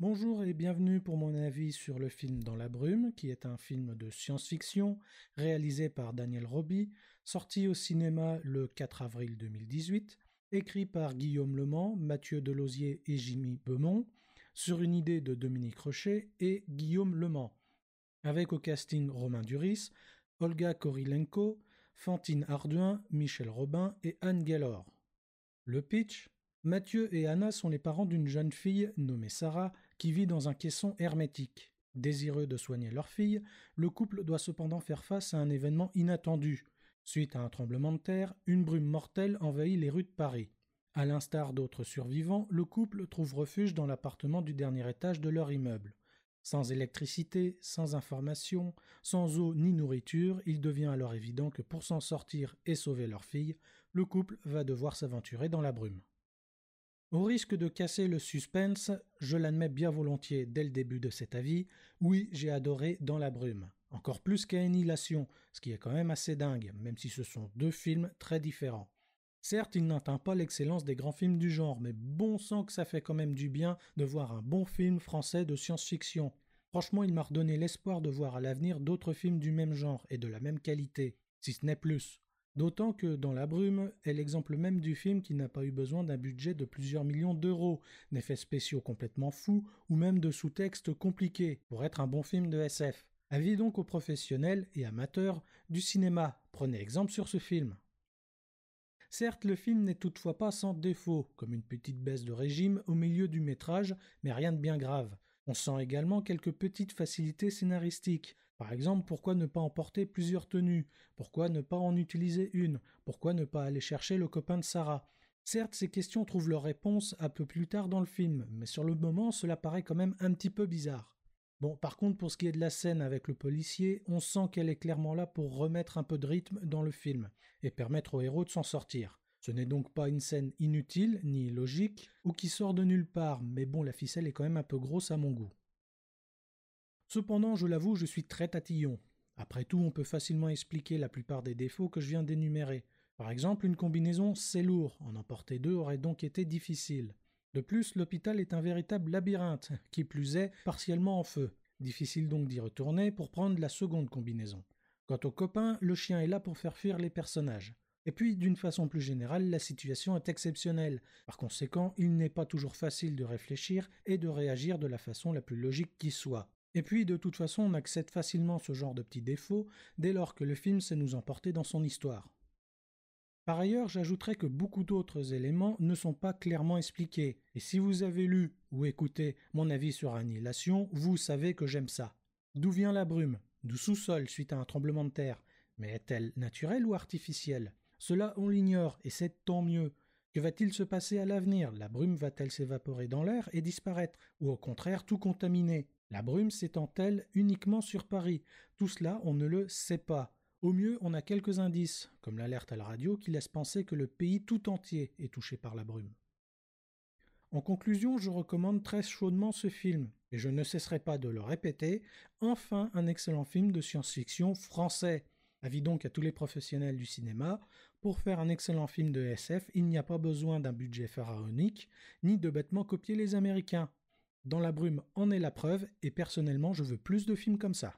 Bonjour et bienvenue pour mon avis sur le film Dans la brume, qui est un film de science-fiction réalisé par Daniel Roby, sorti au cinéma le 4 avril 2018, écrit par Guillaume Lemans, Mathieu Delosier et Jimmy Beaumont, sur une idée de Dominique Rocher et Guillaume Lemans, avec au casting Romain Duris, Olga Korilenko, Fantine Arduin, Michel Robin et Anne Gellor. Le pitch? Mathieu et Anna sont les parents d'une jeune fille nommée Sarah qui vit dans un caisson hermétique. Désireux de soigner leur fille, le couple doit cependant faire face à un événement inattendu. Suite à un tremblement de terre, une brume mortelle envahit les rues de Paris. À l'instar d'autres survivants, le couple trouve refuge dans l'appartement du dernier étage de leur immeuble. Sans électricité, sans information, sans eau ni nourriture, il devient alors évident que pour s'en sortir et sauver leur fille, le couple va devoir s'aventurer dans la brume. Au risque de casser le suspense, je l'admets bien volontiers dès le début de cet avis, oui, j'ai adoré Dans la brume. Encore plus qu'Annihilation, ce qui est quand même assez dingue, même si ce sont deux films très différents. Certes, il n'atteint pas l'excellence des grands films du genre, mais bon sang que ça fait quand même du bien de voir un bon film français de science-fiction. Franchement, il m'a redonné l'espoir de voir à l'avenir d'autres films du même genre et de la même qualité, si ce n'est plus. D'autant que Dans la brume est l'exemple même du film qui n'a pas eu besoin d'un budget de plusieurs millions d'euros, d'effets spéciaux complètement fous ou même de sous-textes compliqués pour être un bon film de SF. Avis donc aux professionnels et amateurs du cinéma, prenez exemple sur ce film. Certes, le film n'est toutefois pas sans défaut, comme une petite baisse de régime au milieu du métrage, mais rien de bien grave. On sent également quelques petites facilités scénaristiques. Par exemple, pourquoi ne pas emporter plusieurs tenues? Pourquoi ne pas en utiliser une? Pourquoi ne pas aller chercher le copain de Sarah? Certes, ces questions trouvent leur réponse un peu plus tard dans le film, mais sur le moment, cela paraît quand même un petit peu bizarre. Bon, par contre, pour ce qui est de la scène avec le policier, on sent qu'elle est clairement là pour remettre un peu de rythme dans le film et permettre au héros de s'en sortir. Ce n'est donc pas une scène inutile, ni illogique, ou qui sort de nulle part, mais bon, la ficelle est quand même un peu grosse à mon goût. Cependant, je l'avoue, je suis très tatillon. Après tout, on peut facilement expliquer la plupart des défauts que je viens d'énumérer. Par exemple, une combinaison, c'est lourd, en emporter deux aurait donc été difficile. De plus, l'hôpital est un véritable labyrinthe, qui plus est, partiellement en feu. Difficile donc d'y retourner pour prendre la seconde combinaison. Quant au copain, le chien est là pour faire fuir les personnages. Et puis, d'une façon plus générale, la situation est exceptionnelle. Par conséquent, il n'est pas toujours facile de réfléchir et de réagir de la façon la plus logique qui soit. Et puis, de toute façon, on accepte facilement ce genre de petits défauts dès lors que le film sait nous emporter dans son histoire. Par ailleurs, j'ajouterai que beaucoup d'autres éléments ne sont pas clairement expliqués, et si vous avez lu ou écouté mon avis sur Annihilation, vous savez que j'aime ça. D'où vient la brume? Du sous-sol suite à un tremblement de terre Mais est-elle naturelle ou artificielle? Cela, on l'ignore, et c'est tant mieux. Que va-t-il se passer à l'avenir? La brume va-t-elle s'évaporer dans l'air et disparaître? Ou au contraire tout contaminer? La brume s'étend-elle uniquement sur Paris? Tout cela, on ne le sait pas. Au mieux, on a quelques indices, comme l'alerte à la radio qui laisse penser que le pays tout entier est touché par la brume. En conclusion, je recommande très chaudement ce film, et je ne cesserai pas de le répéter, enfin un excellent film de science-fiction français. Avis donc à tous les professionnels du cinéma, pour faire un excellent film de SF, il n'y a pas besoin d'un budget pharaonique, ni de bêtement copier les Américains. Dans la brume en est la preuve, et personnellement je veux plus de films comme ça.